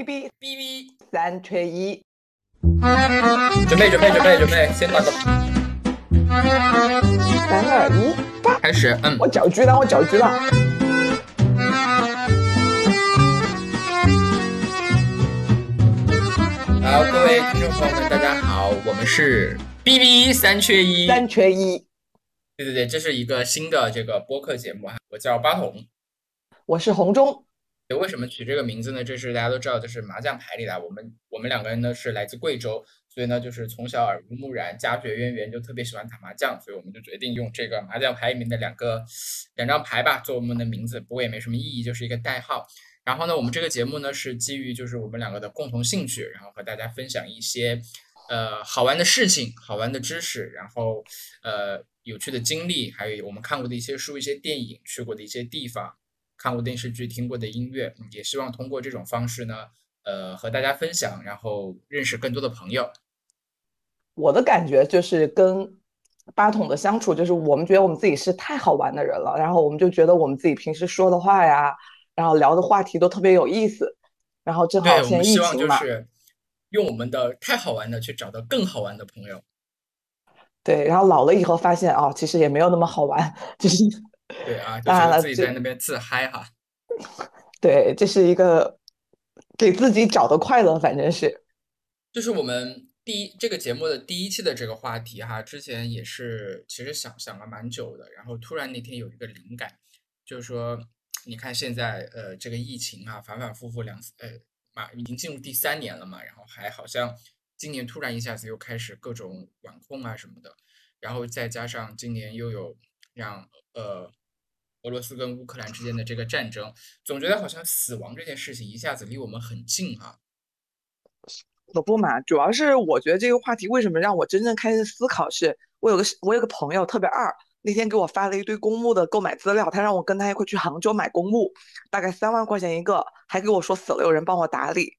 B B B B，三缺一，准备准备准备准备，先打个三二一，开始。嗯，我搅局了，我搅局了。好，各位听众朋友们，大家好，我们是 B B 三缺一。三缺一，对对对，这是一个新的这个播客节目哈，我叫八筒。我是红中。为什么取这个名字呢？这是大家都知道，就是麻将牌里的。我们我们两个人呢是来自贵州，所以呢就是从小耳濡目染，家学渊源，就特别喜欢打麻将，所以我们就决定用这个麻将牌里面的两个两张牌吧做我们的名字，不过也没什么意义，就是一个代号。然后呢，我们这个节目呢是基于就是我们两个的共同兴趣，然后和大家分享一些呃好玩的事情、好玩的知识，然后呃有趣的经历，还有我们看过的一些书、一些电影、去过的一些地方。看过电视剧、听过的音乐，也希望通过这种方式呢，呃，和大家分享，然后认识更多的朋友。我的感觉就是跟八筒的相处，就是我们觉得我们自己是太好玩的人了，然后我们就觉得我们自己平时说的话呀，然后聊的话题都特别有意思，然后正好对，我现在疫们希望情嘛，就是用我们的太好玩的去找到更好玩的朋友。对，然后老了以后发现哦，其实也没有那么好玩，就是 对啊，就当然了自己在那边自嗨哈。对，这是一个给自己找的快乐，反正是。就是我们第一这个节目的第一期的这个话题哈，之前也是其实想想了蛮久的，然后突然那天有一个灵感，就是说，你看现在呃这个疫情啊反反复复两呃嘛已经进入第三年了嘛，然后还好像今年突然一下子又开始各种管控啊什么的，然后再加上今年又有让呃俄罗斯跟乌克兰之间的这个战争，总觉得好像死亡这件事情一下子离我们很近啊。我不嘛，主要是我觉得这个话题为什么让我真正开始思考是，我有个我有个朋友特别二，那天给我发了一堆公墓的购买资料，他让我跟他一块去杭州买公墓，大概三万块钱一个，还给我说死了有人帮我打理，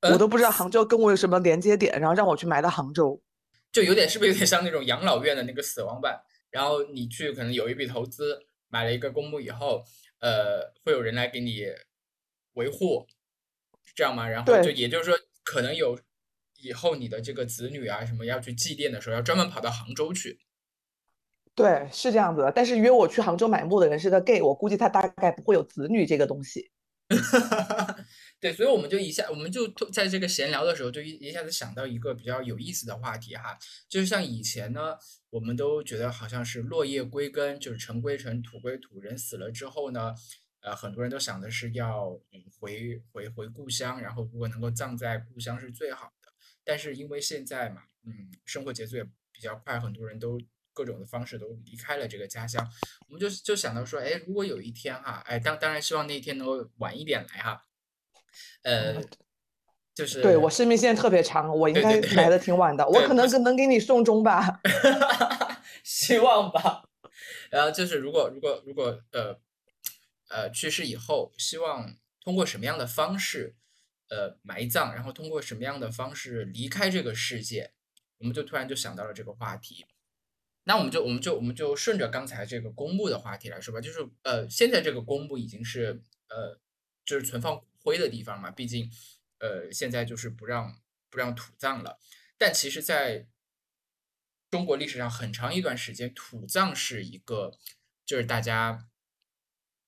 我嗯都不知道杭州跟我有什么连接点，然后让我去埋到杭州。就有点是不是有点像那种养老院的那个死亡版？然后你去可能有一笔投资，买了一个公墓以后，呃，会有人来给你维护，是这样吗？然后就也就是说，可能有以后你的这个子女啊什么要去祭奠的时候，要专门跑到杭州去。对，是这样子的，但是约我去杭州买墓的人是个 gay，我估计他大概不会有子女这个东西。对，所以我们就一下，我们就在这个闲聊的时候，就一一下子想到一个比较有意思的话题哈，就是像以前呢，我们都觉得好像是落叶归根，就是尘归尘，土归土，人死了之后呢，呃，很多人都想的是要回回回故乡，然后如果能够葬在故乡是最好的。但是因为现在嘛，嗯，生活节奏也比较快，很多人都各种的方式都离开了这个家乡，我们就就想到说，哎，如果有一天哈，哎，当当然希望那一天能够晚一点来哈，呃，就是对，我生命线特别长，我应该来的挺晚的，我可能能给你送终吧。希望吧。然后就是如果如果如果呃呃去世以后，希望通过什么样的方式呃埋葬，然后通过什么样的方式离开这个世界，我们就突然就想到了这个话题。那我们就我们就我们就顺着刚才这个公墓的话题来说吧，就是呃现在这个公墓已经是呃就是存放骨灰的地方嘛，毕竟呃现在就是不让不让土葬了。但其实，在中国历史上很长一段时间，土葬是一个就是大家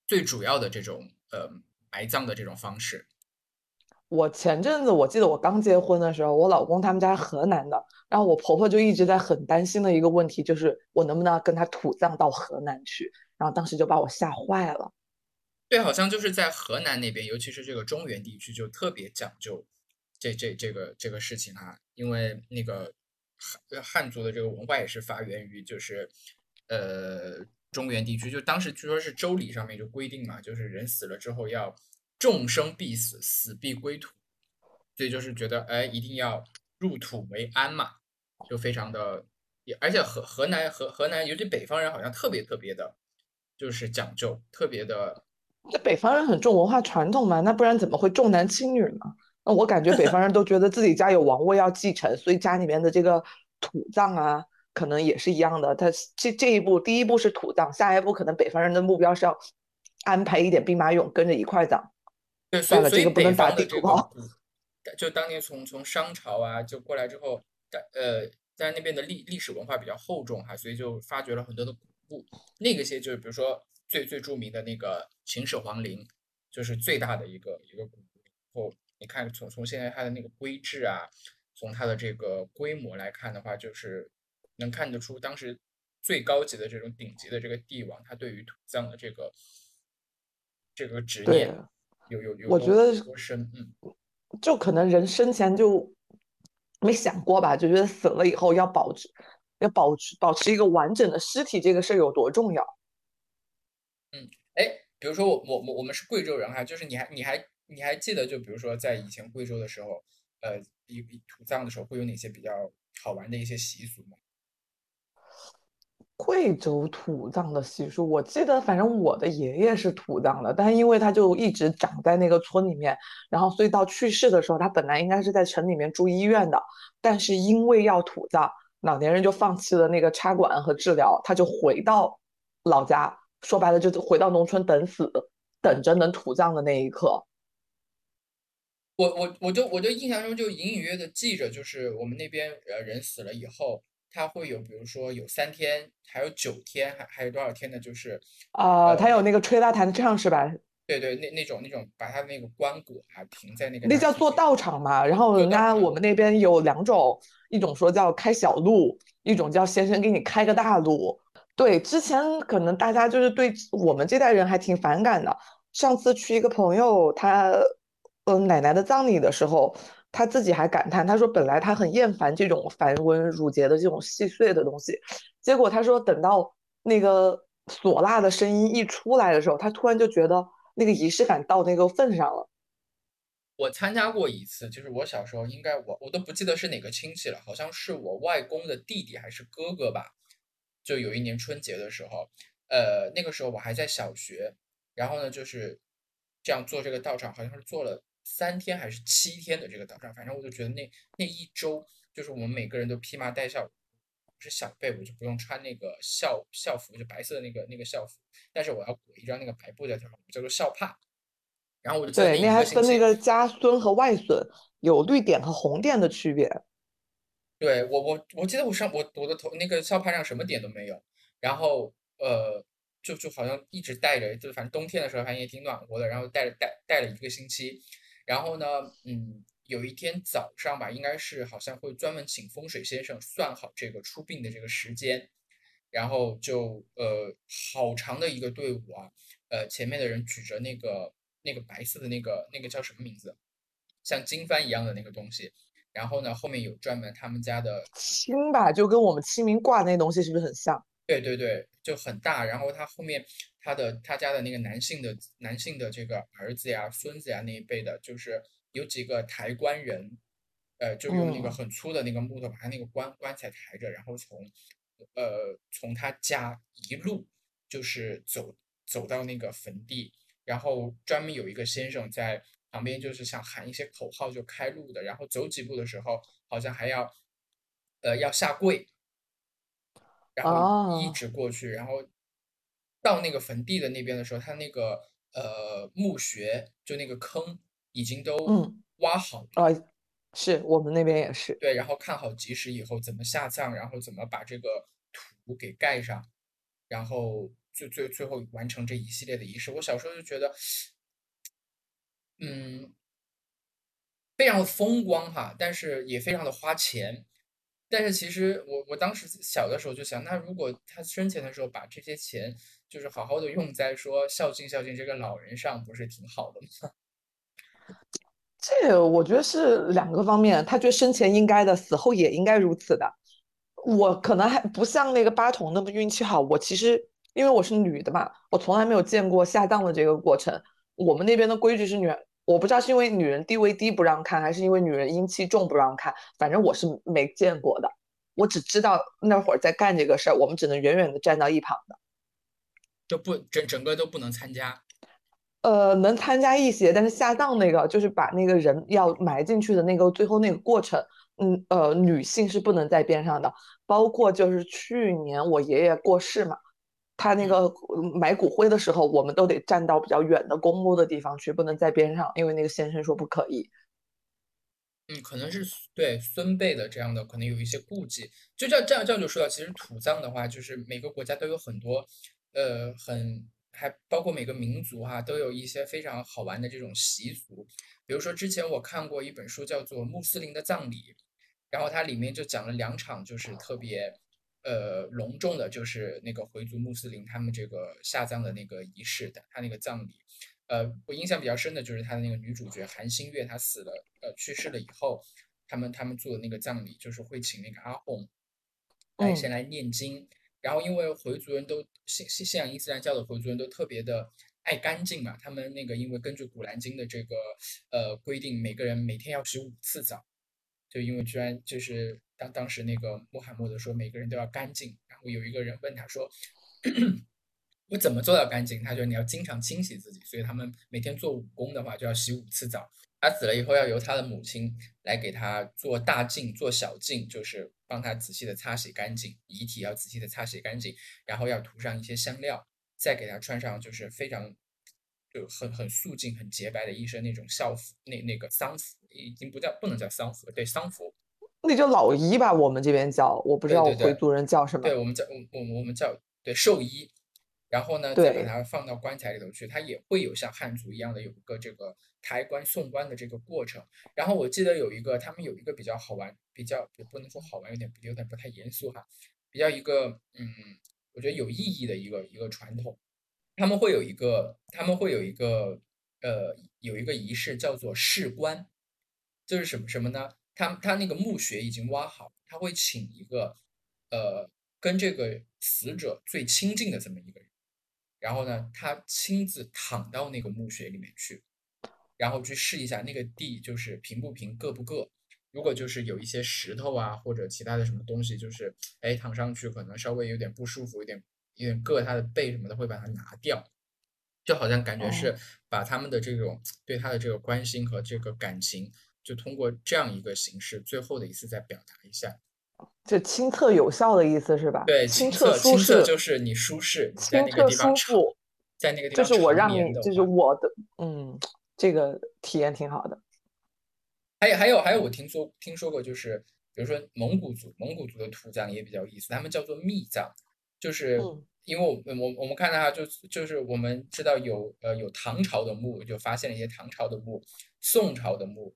最主要的这种呃埋葬的这种方式。我前阵子我记得我刚结婚的时候，我老公他们家河南的，然后我婆婆就一直在很担心的一个问题，就是我能不能跟他土葬到河南去，然后当时就把我吓坏了。对，好像就是在河南那边，尤其是这个中原地区，就特别讲究这这这个这个事情哈、因为那个汉汉族的这个文化也是发源于就是呃中原地区，就当时据说是周礼上面就规定嘛，就是人死了之后要众生必死，死必归土，所以就是觉得哎一定要入土为安嘛，就非常的也而且河河南河河南尤其北方人好像特别特别的，就是讲究，特别的。这北方人很重文化传统嘛，那不然怎么会重男轻女呢？那我感觉北方人都觉得自己家有王位要继承，所以家里面的这个土葬啊，可能也是一样的。他这这一步，第一步是土葬，下一步可能北方人的目标是要安排一点兵马俑跟着一块葬。对，所算了，以这个不能打地图炮。这个古，就当年从从商朝啊就过来之后，在呃在那边的历历史文化比较厚重哈，所以就发掘了很多的古物。那个些就是比如说最最著名的那个秦始皇陵，就是最大的一个一个古物。然后你看从从现在它的那个规制啊，从它的这个规模来看的话，就是能看得出当时最高级的这种顶级的这个帝王，他对于土葬的这个这个执对，念有有有我觉得多深，嗯。就可能人生前就没想过吧，就觉得死了以后要保持要保持保持一个完整的尸体，这个事儿有多重要。嗯哎，比如说我我我我们是贵州人哈，就是你还你还你还记得就比如说在以前贵州的时候，呃，一土葬的时候会有哪些比较好玩的一些习俗吗？贵州土葬的习俗，我记得，反正我的爷爷是土葬的，但因为他就一直长在那个村里面，然后所以到去世的时候，他本来应该是在城里面住医院的，但是因为要土葬，老年人就放弃了那个插管和治疗，他就回到老家，说白了就是回到农村等死，等着能土葬的那一刻。我我我就我就印象中就隐隐约约的记着，就是我们那边呃人死了以后，他会有比如说有三天，还有九天，还还有多少天呢？就是啊、他呃有那个吹拉弹唱是吧？对对那那种那种把他那个棺椁啊停在那个那叫做道场嘛。然后人家我们那边有两种，一种说叫开小路，一种叫先生给你开个大路。对，之前可能大家就是对我们这代人还挺反感的。上次去一个朋友他，嗯、奶奶的葬礼的时候，他自己还感叹，他说本来他很厌烦这种繁文缛节的这种细碎的东西，结果他说等到那个唢呐的声音一出来的时候，他突然就觉得那个仪式感到那个份上了。我参加过一次，就是我小时候应该我我都不记得是哪个亲戚了，好像是我外公的弟弟还是哥哥吧。就有一年春节的时候，呃，那个时候我还在小学，然后呢就是这样做这个道场，好像是做了三天还是七天的这个道场，反正我就觉得那那一周，就是我们每个人都披麻戴孝。我是小辈，我就不用穿那个校校服，就白色的那个那个校服，但是我要裹一张那个白布在头上，叫做校帕。然后我就对，那还分那个家孙和外孙，有绿点和红点的区别。对，我我我记得我上我我的头那个校牌上什么点都没有，然后呃就就好像一直带着，就反正冬天的时候还也挺暖和的，然后带着带带了一个星期，然后呢，嗯，有一天早上吧，应该是好像会专门请风水先生算好这个出殡的这个时间，然后就呃好长的一个队伍啊，呃前面的人举着那个那个白色的那个那个叫什么名字，像经幡一样的那个东西。然后呢，后面有专门他们家的，清吧，就跟我们清明挂那东西是不是很像？对对对，就很大。然后他后面他的他家的那个男性的男性的这个儿子呀、孙子呀那一辈的，就是有几个抬棺人，呃，就用那个嗯，很粗的那个木头把他那个棺棺材抬着，然后从呃从他家一路就是走走到那个坟地，然后专门有一个先生在旁边，就是想喊一些口号就开路的，然后走几步的时候好像还要呃要下跪，然后一啊，直过去，然后到那个坟地的那边的时候，他那个呃墓穴就那个坑已经都嗯，挖好了。啊，是我们那边也是。对，然后看好吉时以后怎么下葬，然后怎么把这个土给盖上，然后最最最后完成这一系列的仪式。我小时候就觉得，嗯，非常的风光哈，但是也非常的花钱。但是其实我我当时小的时候就想，那如果他生前的时候把这些钱就是好好的用在说孝敬孝敬这个老人上，不是挺好的吗？这我觉得是两个方面，他觉得生前应该的，死后也应该如此的。我可能还不像那个八筒那么运气好，我其实因为我是女的嘛，我从来没有见过下葬的这个过程。我们那边的规矩是女儿，我不知道是因为女人地位低不让看，还是因为女人阴气重不让看，反正我是没见过的。我只知道那会儿在干这个事儿，我们只能远远的站到一旁的。就不整整个都不能参加。呃，能参加一些，但是下葬那个就是把那个人要埋进去的那个最后那个过程，嗯，呃，女性是不能在边上的。包括就是去年我爷爷过世嘛，他那个买骨灰的时候，我们都得站到比较远的公墓的地方去，不能在边上，因为那个先生说不可以。嗯，可能是对孙辈的这样的，可能有一些顾忌。就这样这样这样就说到，其实土葬的话，就是每个国家都有很多，呃，很还包括每个民族哈，都有一些非常好玩的这种习俗。比如说之前我看过一本书，叫做《穆斯林的葬礼》，然后它里面就讲了两场，就是特别呃隆重的，就是那个回族穆斯林他们这个下葬的那个仪式的，他那个葬礼。呃，我印象比较深的就是他的那个女主角韩星月，她死了，呃，去世了以后，他们他们做的那个葬礼，就是会请那个阿訇来先来念经，然后因为回族人都信信信仰伊斯兰教的回族人都特别的爱干净嘛，他们那个因为根据古兰经的这个呃规定，每个人每天要洗五次澡，就因为居然就是当当时那个穆罕默德说每个人都要干净，然后有一个人问他说。我怎么做到干净？他说你要经常清洗自己，所以他们每天做武功的话就要洗五次澡。他死了以后要由他的母亲来给他做大净、做小净，就是帮他仔细的擦洗干净遗体，要仔细的擦洗干净，然后要涂上一些香料，再给他穿上就是非常就很很素净、很洁白的一身那种校服，那那个丧服已经不叫不能叫丧服，对丧服，那叫老医吧？我们这边叫，我不知道回族人叫什么。对我们叫我我我们叫对寿衣。然后呢，再把它放到棺材里头去，它也会有像汉族一样的有一个这个抬棺送棺的这个过程。然后我记得有一个，他们有一个比较好玩，比较也不能说好玩，有点有点不太严肃哈，比较一个嗯，我觉得有意义的一个一个传统。他们会有一个，他们会有一个呃，有一个仪式叫做试棺，就是什么什么呢？他他那个墓穴已经挖好，他会请一个呃，跟这个死者最亲近的这么一个人。然后呢，他亲自躺到那个墓穴里面去，然后去试一下那个地就是平不平、硌不硌。如果就是有一些石头啊或者其他的什么东西，就是哎躺上去可能稍微有点不舒服，有点有点硌他的背什么的，会把它拿掉。就好像感觉是把他们的这种对他的这个关心和这个感情，就通过这样一个形式，最后的一次再表达一下。就亲测有效的意思是吧？对，亲测亲测就是你舒适，亲测舒服，在那个地方就是我让你，就是我的，嗯，这个体验挺好的。还有还有还有，我听说听说过，就是比如说蒙古族，蒙古族的土葬也比较有意思，他们叫做密葬，就是因为我我我们看到哈，就就是我们知道有呃有唐朝的墓，就发现了一些唐朝的墓，宋朝的墓。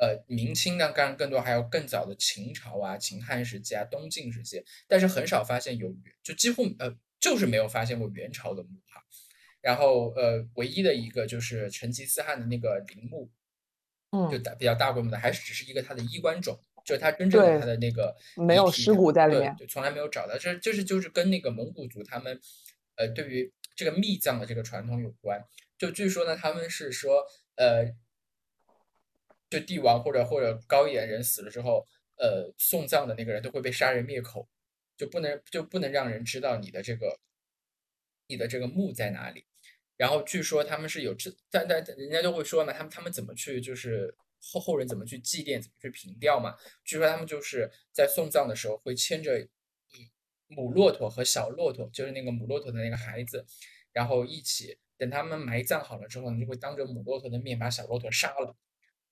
呃，明清呢，当然更多还有更早的秦朝啊、秦汉时期啊、东晋时期，但是很少发现有，就几乎呃，就是没有发现过元朝的墓哈。然后呃，唯一的一个就是成吉思汗的那个陵墓，嗯，就大比较大规模的，还是只是一个他的衣冠冢，就是他真正的他的那个没有尸骨在里面，对，从来没有找到。这就是就是跟那个蒙古族他们呃对于这个密葬的这个传统有关。就据说呢，他们是说呃。就帝王或者或者高一点人死了之后，呃，送葬的那个人都会被杀人灭口，就不能就不能让人知道你的这个你的这个墓在哪里。然后据说他们是有这，但但人家就会说嘛，他们他们怎么去就是后后人怎么去祭奠，怎么去凭吊嘛？据说他们就是在送葬的时候会牵着母骆驼和小骆驼，就是那个母骆驼的那个孩子，然后一起等他们埋葬好了之后，你就会当着母骆驼的面把小骆驼杀了。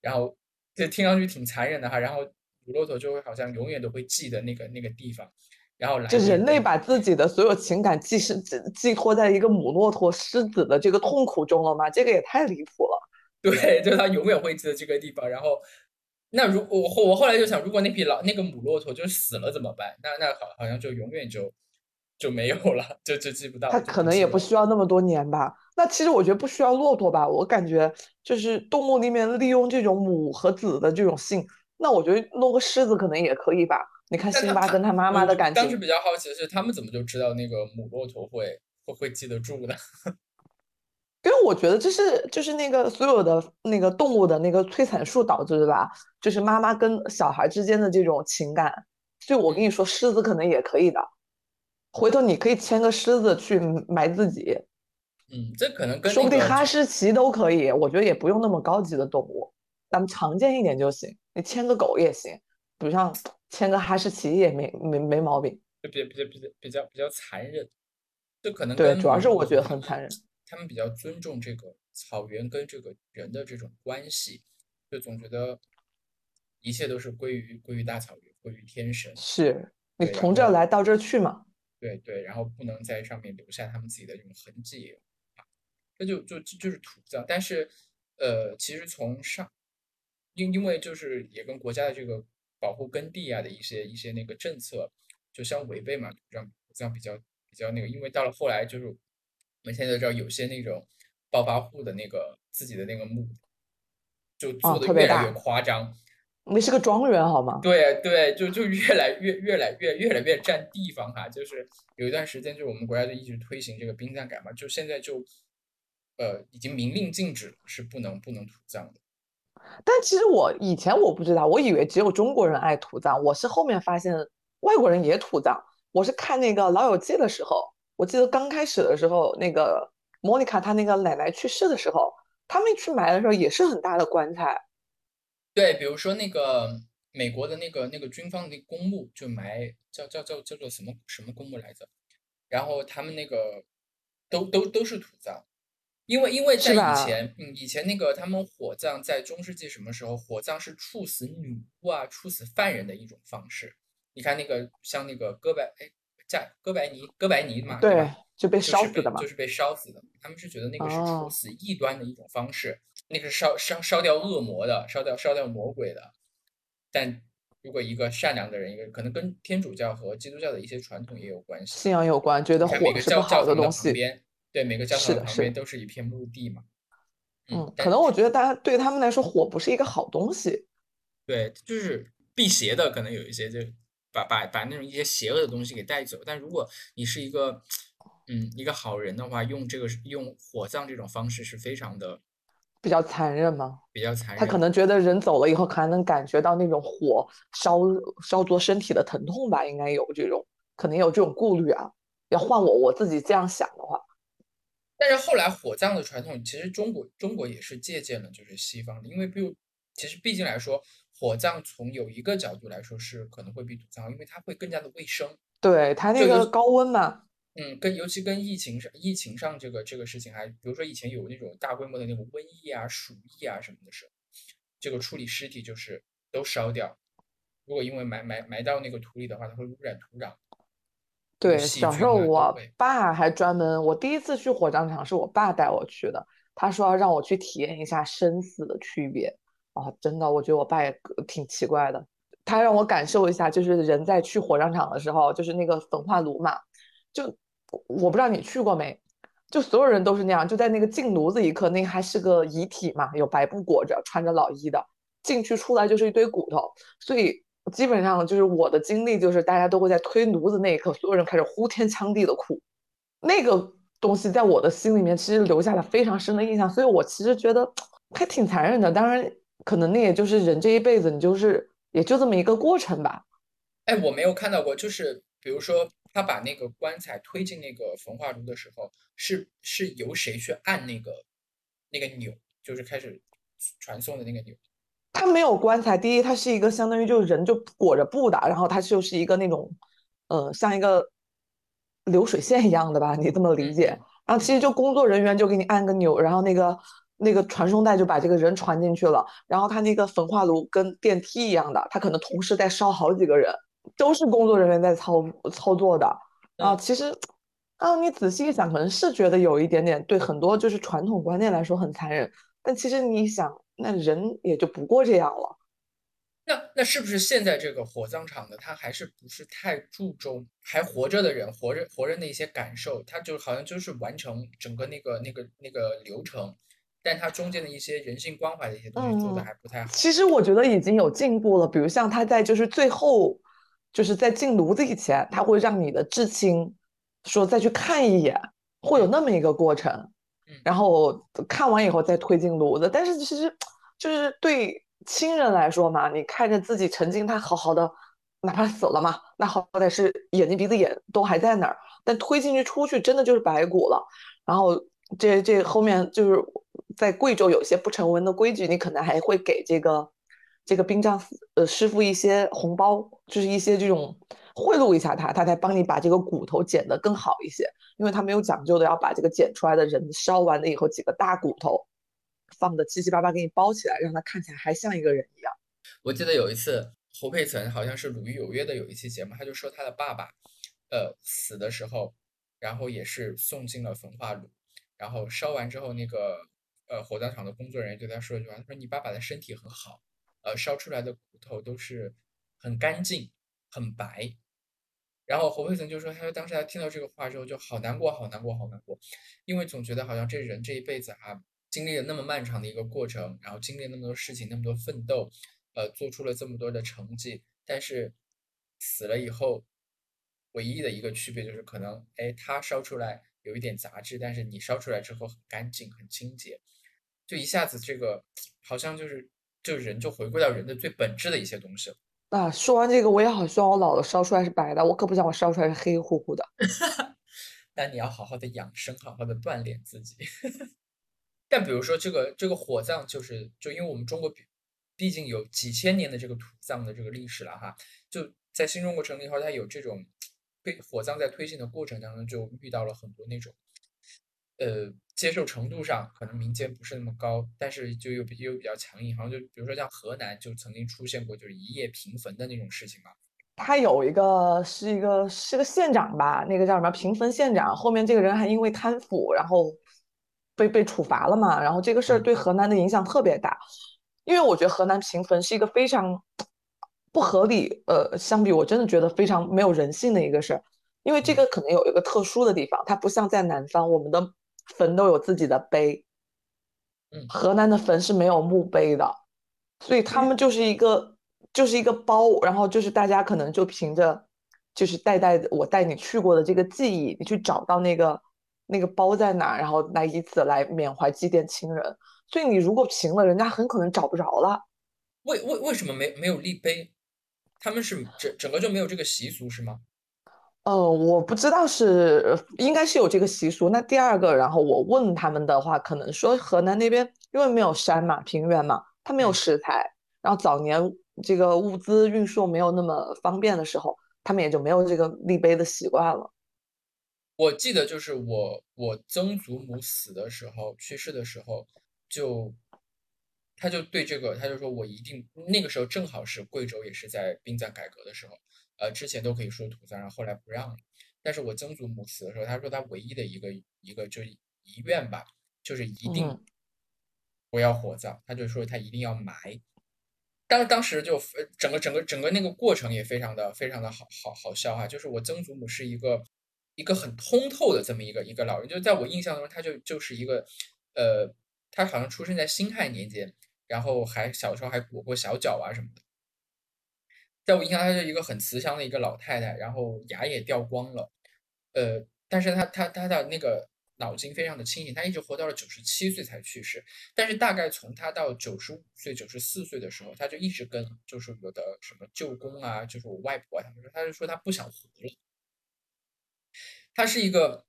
然后这听上去挺残忍的哈，然后母骆驼就会好像永远都会记得那个那个地方，然后来就人类把自己的所有情感寄是寄寄托在一个母骆驼狮子的这个痛苦中了吗？这个也太离谱了。对，就他永远会记得这个地方。然后那如我我后来就想，如果那匹老那个母骆驼就死了怎么办？那那好好像就永远就就没有了，就就记不到。他可能也不需要那么多年吧。那其实我觉得不需要骆驼吧，我感觉就是动物里面利用这种母和子的这种性，那我觉得弄个狮子可能也可以吧。你看辛巴跟他妈妈的感情。当时比较好奇的是，他们怎么就知道那个母骆驼会会会记得住呢？因为我觉得这是就是那个所有的那个动物的那个催产素导致的吧，就是妈妈跟小孩之间的这种情感。所以我跟你说，狮子可能也可以的。回头你可以牵个狮子去埋自己。嗯，这可能跟说不定哈士奇都可以，我觉得也不用那么高级的动物，咱们常见一点就行。你牵个狗也行，比如像牵个哈士奇也没没没毛病。就比比较比较比较比较残忍。这可能对，主要是我觉得很残忍。他们比较尊重这个草原跟这个人的这种关系，就总觉得一切都是归于归于大草原，归于天神。是你从这儿来到这儿去嘛？对对，然后不能在上面留下他们自己的这种痕迹啊，这就就就就是土葬。但是，呃，其实从上，因因为就是也跟国家的这个保护耕地啊的一些一些那个政策就相违背嘛，土葬土葬比较比较那个，因为到了后来就是我们现在都知道有些那种暴发户的那个自己的那个墓，就啊做的越来越夸张，那是个庄园好吗？对对，就就越来越越来越越来越占地方哈，就是有一段时间，就是我们国家就一直推行这个殡葬改嘛，就现在就，呃，已经明令禁止是不能不能土葬的。但其实我以前我不知道，我以为只有中国人爱土葬，我是后面发现外国人也土葬。我是看那个《老友记》的时候，我记得刚开始的时候，那个莫妮卡她那个奶奶去世的时候，他们去埋的时候也是很大的棺材。对，比如说那个美国的那个那个军方的那个公墓，就埋叫叫叫叫做什么什么公墓来着？然后他们那个都都都是土葬，因为因为在以前，嗯，以前那个他们火葬在中世纪什么时候，火葬是处死女巫啊、处死犯人的一种方式。你看那个像那个哥白哎加哥白尼哥白尼嘛，对就被烧死的嘛被就。是被烧死的。他们是觉得那个是哦处死异端的一种方式，那个是烧烧烧掉恶魔的，烧掉烧掉魔鬼的。但如果一个善良的人，一个可能跟天主教和基督教的一些传统也有关系。信仰有关，觉得火是不好教教堂的旁东西。边，对每个教堂的旁边都是一片墓地嘛。嗯，但可能我觉得大家对他们来说，火不是一个好东西。对，就是辟邪的，可能有一些就把把把那种一些邪恶的东西给带走。但如果你是一个嗯一个好人的话，用这个用火葬这种方式是非常的比较残忍吗？比较残忍。他可能觉得人走了以后，还能感觉到那种火烧烧灼身体的疼痛吧，应该有这种，可能有这种顾虑啊。要换我，我自己这样想的话，但是后来火葬的传统，其实中国中国也是借鉴了就是西方的，因为比如其实毕竟来说，火葬从有一个角度来说是可能会比土葬，因为它会更加的卫生。对它那个高温嘛，嗯，跟尤其跟疫情上疫情上这个这个事情还，比如说以前有那种大规模的那种瘟疫啊、鼠疫啊什么的时候，这个处理尸体就是都烧掉。如果因为埋埋埋到那个土里的话，它会污染土壤。对，小时候我爸还专门，我第一次去火葬场是我爸带我去的，他说要让我去体验一下生死的区别。啊，真的，我觉得我爸也挺奇怪的，他让我感受一下，就是人在去火葬场的时候，就是那个焚化炉嘛，就我不知道你去过没，就所有人都是那样，就在那个进炉子一刻，那还是个遗体嘛，有白布裹着，穿着老衣的，进去出来就是一堆骨头，所以基本上就是我的经历，就是大家都会在推炉子那一刻，所有人开始呼天抢地的哭，那个东西在我的心里面其实留下了非常深的印象，所以我其实觉得还挺残忍的。当然，可能那也就是人这一辈子，你就是也就这么一个过程吧。哎，我没有看到过，就是比如说他把那个棺材推进那个焚化炉的时候，是是由谁去按那个那个钮，就是开始传送的那个钮。他没有棺材，第一，它是一个相当于就是人就裹着布的，然后它就是一个那种，呃，像一个流水线一样的吧，你这么理解。然后其实就工作人员就给你按个钮，然后那个那个传送带就把这个人传进去了。然后他那个焚化炉跟电梯一样的，他可能同时在烧好几个人，都是工作人员在操操作的。啊，嗯其实啊，你仔细一想，可能是觉得有一点点对很多就是传统观念来说很残忍，但其实你想，那人也就不过这样了。那那是不是现在这个火葬场的他还是不是太注重还活着的人活着活着的一些感受？他就好像就是完成整个那个那个那个流程，但他中间的一些人性关怀的一些东西做的嗯还不太好。其实我觉得已经有进步了，比如像他在就是最后，就是在进炉子以前，他会让你的至亲说再去看一眼，会有那么一个过程嗯，然后看完以后再推进炉子。但是其实就是对亲人来说嘛，你看着自己曾经他好好的，哪怕死了嘛，那好歹是眼睛鼻子眼都还在那儿，但推进去出去真的就是白骨了。然后这这后面就是在贵州有一些不成文的规矩，你可能还会给这个这个殡葬呃师傅一些红包，就是一些这种贿赂一下他，他才帮你把这个骨头捡得更好一些。因为他没有讲究的要把这个捡出来的人烧完了以后几个大骨头放的七七八八给你包起来，让他看起来还像一个人一样。我记得有一次侯佩岑好像是《鲁豫有约》的有一期节目，他就说他的爸爸，呃，死的时候，然后也是送进了焚化炉，然后烧完之后，那个呃火葬场的工作人员对他说一句话，他说你爸爸的身体很好，呃，烧出来的骨头都是很干净、很白。然后侯佩岑就说，他说当时他听到这个话之后就好难过，好难过，好难过，因为总觉得好像这人这一辈子哈，经历了那么漫长的一个过程，然后经历那么多事情，那么多奋斗，呃，做出了这么多的成绩，但是死了以后，唯一的一个区别就是可能，哎，他烧出来有一点杂质，但是你烧出来之后很干净、很清洁，就一下子这个好像就是就人就回归到人的最本质的一些东西了。啊，说完这个，我也好希望我老了烧出来是白的，我可不想我烧出来是黑乎乎的。但你要好好的养生，好好的锻炼自己。但比如说这个这个火葬，就是就因为我们中国毕毕竟有几千年的这个土葬的这个历史了哈，就在新中国成立后，它有这种被火葬在推进的过程当中，就遇到了很多那种。呃，接受程度上可能民间不是那么高，但是就又又比较强硬，好像就比如说像河南就曾经出现过就是一夜平坟的那种事情嘛。他有一个是一个是个县长吧，那个叫什么平坟县长，后面这个人还因为贪腐，然后被被处罚了嘛。然后这个事儿对河南的影响特别大，因为我觉得河南平坟是一个非常不合理，呃，相比我真的觉得非常没有人性的一个事儿，因为这个可能有一个特殊的地方，它不像在南方，我们的。坟都有自己的碑，嗯河南的坟是没有墓碑的，所以他们就是一个就是一个包，然后就是大家可能就凭着就是代代我带你去过的这个记忆，你去找到那个那个包在哪，然后来以此来缅怀祭奠亲人。所以你如果平了，人家很可能找不着了。为为为什么没没有立碑？他们是整整个就没有这个习俗是吗？呃，我不知道是应该是有这个习俗。那第二个，然后我问他们的话，可能说河南那边因为没有山嘛，平原嘛，它没有食材，然后早年这个物资运输没有那么方便的时候，他们也就没有这个立碑的习惯了。我记得就是我我曾祖母死的时候，去世的时候，就他就对这个，他就说我一定那个时候正好是贵州也是在殡葬改革的时候。呃，之前都可以说土葬，然后后来不让了。但是我曾祖母死的时候，她说她唯一的一个一个就遗愿吧，就是一定不要火葬，她就说她一定要埋。但是当时就整个整个整个那个过程也非常的非常的好好好笑哈，就是我曾祖母是一个一个很通透的这么一个一个老人，就在我印象中，他就就是一个呃，他好像出生在辛亥年间，然后还小时候还裹过小脚啊什么的。在我印象，她是一个很慈祥的一个老太太，然后牙也掉光了，呃，但是她她她的那个脑筋非常的清醒，她一直活到了九十七岁才去世。但是大概从她到九十五岁、九十四岁的时候，她就一直跟就是我的什么舅公啊，就是我外婆，他们说，她就说她不想活了。她是一个，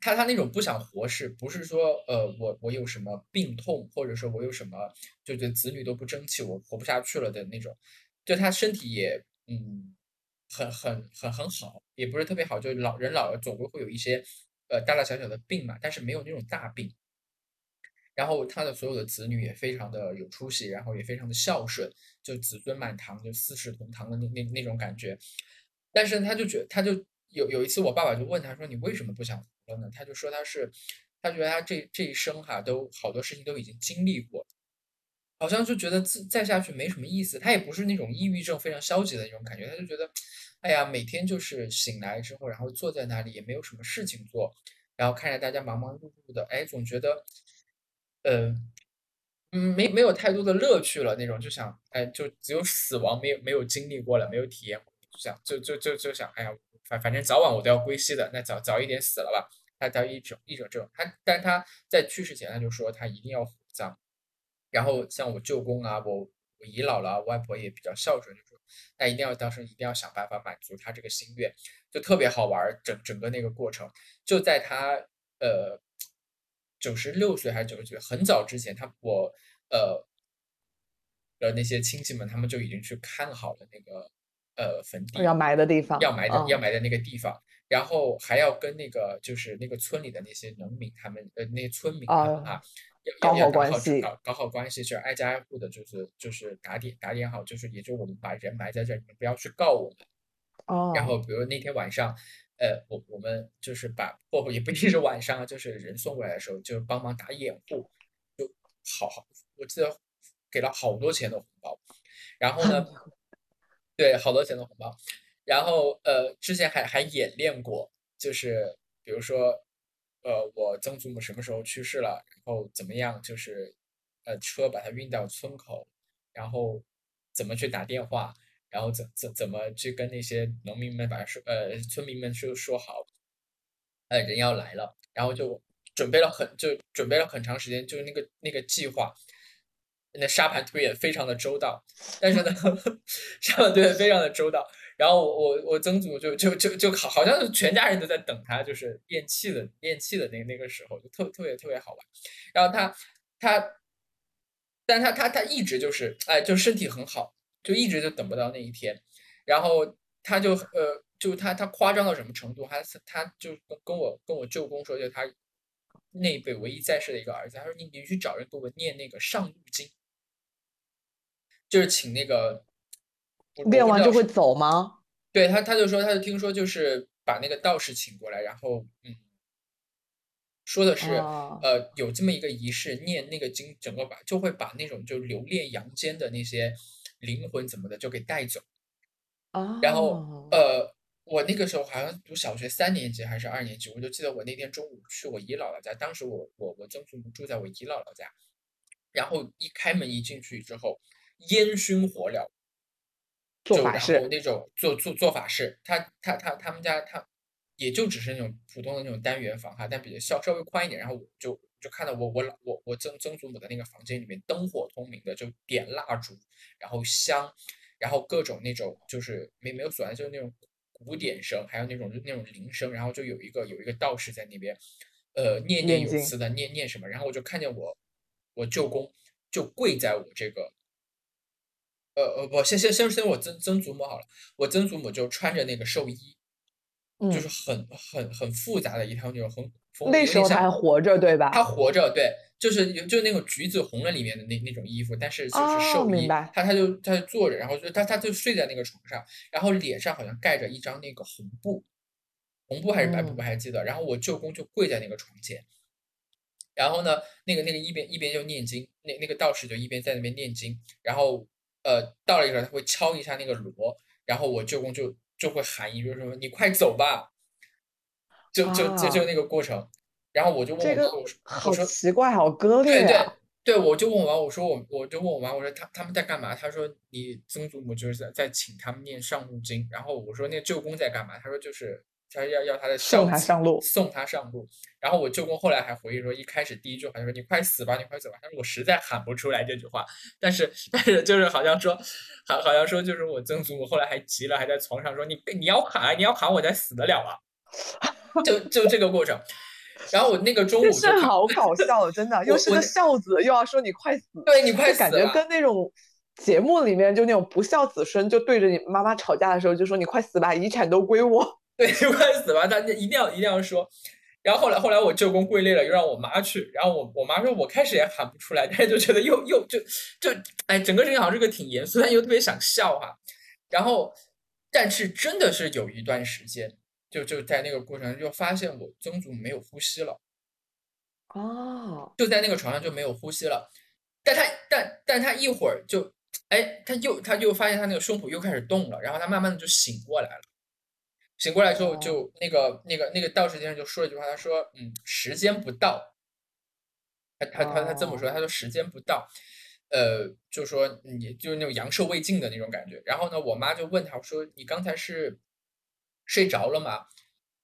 她她那种不想活，是不是说呃我我有什么病痛，或者说我有什么就觉得子女都不争气，我活不下去了的那种。就他身体也嗯很很很很好，也不是特别好，就老人老了总归会有一些呃大大小小的病嘛，但是没有那种大病。然后他的所有的子女也非常的有出息，然后也非常的孝顺，就子孙满堂，就四世同堂的那那那种感觉。但是他就觉他就有有一次，我爸爸就问他说：“你为什么不想活了呢？”他就说他是他觉得他这这一生哈都好多事情都已经经历过。好像就觉得自再下去没什么意思，他也不是那种抑郁症非常消极的那种感觉，他就觉得，哎呀，每天就是醒来之后，然后坐在那里也没有什么事情做，然后看着大家忙忙碌碌的，哎，总觉得，呃，嗯，没没有太多的乐趣了那种，就想，哎，就只有死亡没有没有经历过了，没有体验过，就想就就就就想，哎呀，反反正早晚我都要归西的，那早早一点死了吧。他他一种一种这种，他但他在去世前他就说他一定要火葬。然后像我舅公啊，我我姨姥姥、外婆也比较孝顺，就说那一定要当时一定要想办法满足他这个心愿，就特别好玩。整整个那个过程，就在他呃九十六岁还是九十岁，很早之前，他我呃的那些亲戚们，他们就已经去看好了那个呃坟地要埋的地方，要埋的要埋的那个地方。然后还要跟那个就是那个村里的那些农民他们呃那些村民他们啊，要搞好关系搞搞好关系，就是挨家挨户的，就是就是打点打点好，就是也就我们把人埋在这儿，你们不要去告我们。哦，然后比如那天晚上，呃，我我们就是把也不一定是晚上啊，就是人送过来的时候，就帮忙打掩护，就好好，我记得给了好多钱的红包。然后呢，对，好多钱的红包。然后呃，之前还还演练过，就是比如说，呃，我曾祖母什么时候去世了，然后怎么样，就是呃车把它运到村口，然后怎么去打电话，然后怎怎怎么去跟那些农民们把说，呃，村民们说说好，呃，人要来了，然后就准备了很就准备了很长时间，就是那个那个计划。那沙盘推演非常的周到，但是呢，沙盘推演非常的周到。然后我我我曾祖就就就就好好像是全家人都在等他，就是咽气的咽气的那那个时候，就特特别特别好玩。然后他他，但他他他一直就是哎，就身体很好，就一直就等不到那一天。然后他就呃，就他他夸张到什么程度？他他就跟跟我跟我舅公说，就他那一辈唯一在世的一个儿子，他说你你去找人给我念那个《上路经》。就是请那个练完就会走吗？对他，他就说，他就听说，就是把那个道士请过来，然后嗯，说的是呃，有这么一个仪式，念那个经，整个把就会把那种就留恋阳间的那些灵魂怎么的就给带走。哦，然后呃，我那个时候好像读小学三年级还是二年级，我就记得我那天中午去我姨姥姥家，当时我我我曾祖母住在我姨姥姥家，然后一开门一进去之后。烟熏火燎，做法事那种做做做法事，他他他他们家他也就只是那种普通的那种单元房哈，但比较稍稍微宽一点。然后我就就看到我我老我我曾曾祖母的那个房间里面灯火通明的，就点蜡烛，然后香，然后各种那种就是没没有锁，就是那种鼓点声，还有那种那种铃声，然后就有一个有一个道士在那边，呃念念有词的念念什么，然后我就看见我我舅公就跪在我这个。呃呃不，先先先先我曾曾祖母好了，我曾祖母就穿着那个寿衣，就是很很很复杂的一套那种很。那时候他还活着对吧？他活着，对，就是就那个橘子红了里面的那那种衣服，但是就是寿衣。他他就他就坐着，然后就他他就睡在那个床上，然后脸上好像盖着一张那个红布，红布还是白布不还记得。然后我舅公就跪在那个床前，然后呢，那个那个一边一边就念经，那那个道士就一边在那边念经，然后。呃，到了一个他会敲一下那个锣，然后我舅公就就会喊一句说：“你快走吧。”就就就就那个过程。然后我就问我妈，我说：“好奇怪，好割裂。”对对对，我就问我妈，我说我我就问我妈，我说他他们在干嘛？他说你曾祖母就是在在请他们念上路经。然后我说那舅公在干嘛？他说就是。他要要他的送他上路，送他上路。然后我舅公后来还回忆说，一开始第一句话就说：“你快死吧，你快走吧。”他说我实在喊不出来这句话，但是但是就是好像说，好好像说就是我曾祖母后来还急了，还在床上说：“你你要喊，你要喊，我才死得了啊！”就就这个过程。然后我那个中午是好搞笑，真的，又是个孝子，又要说你快死，对你快死，感觉跟那种节目里面就那种不孝子孙就对着你妈妈吵架的时候就说：“你快死吧，遗产都归我。”对，快死吧！他一定要一定要说。然后后来后来我舅公跪累了，又让我妈去。然后我我妈说，我开始也喊不出来，但是就觉得又又就就哎，整个事情好像是个挺严肃，但又特别想笑哈。然后，但是真的是有一段时间，就就在那个过程就发现我曾祖没有呼吸了。哦，就在那个床上就没有呼吸了。但他但但他一会儿就哎，他又他又发现他那个胸脯又开始动了，然后他慢慢的就醒过来了。醒过来之后，就那个那个那个道士先生就说了一句话，他说：“嗯，时间不到。”他他他他这么说，他说：“时间不到。”呃，就说你就是那种阳寿未尽的那种感觉。然后呢，我妈就问他说：“你刚才是睡着了吗？”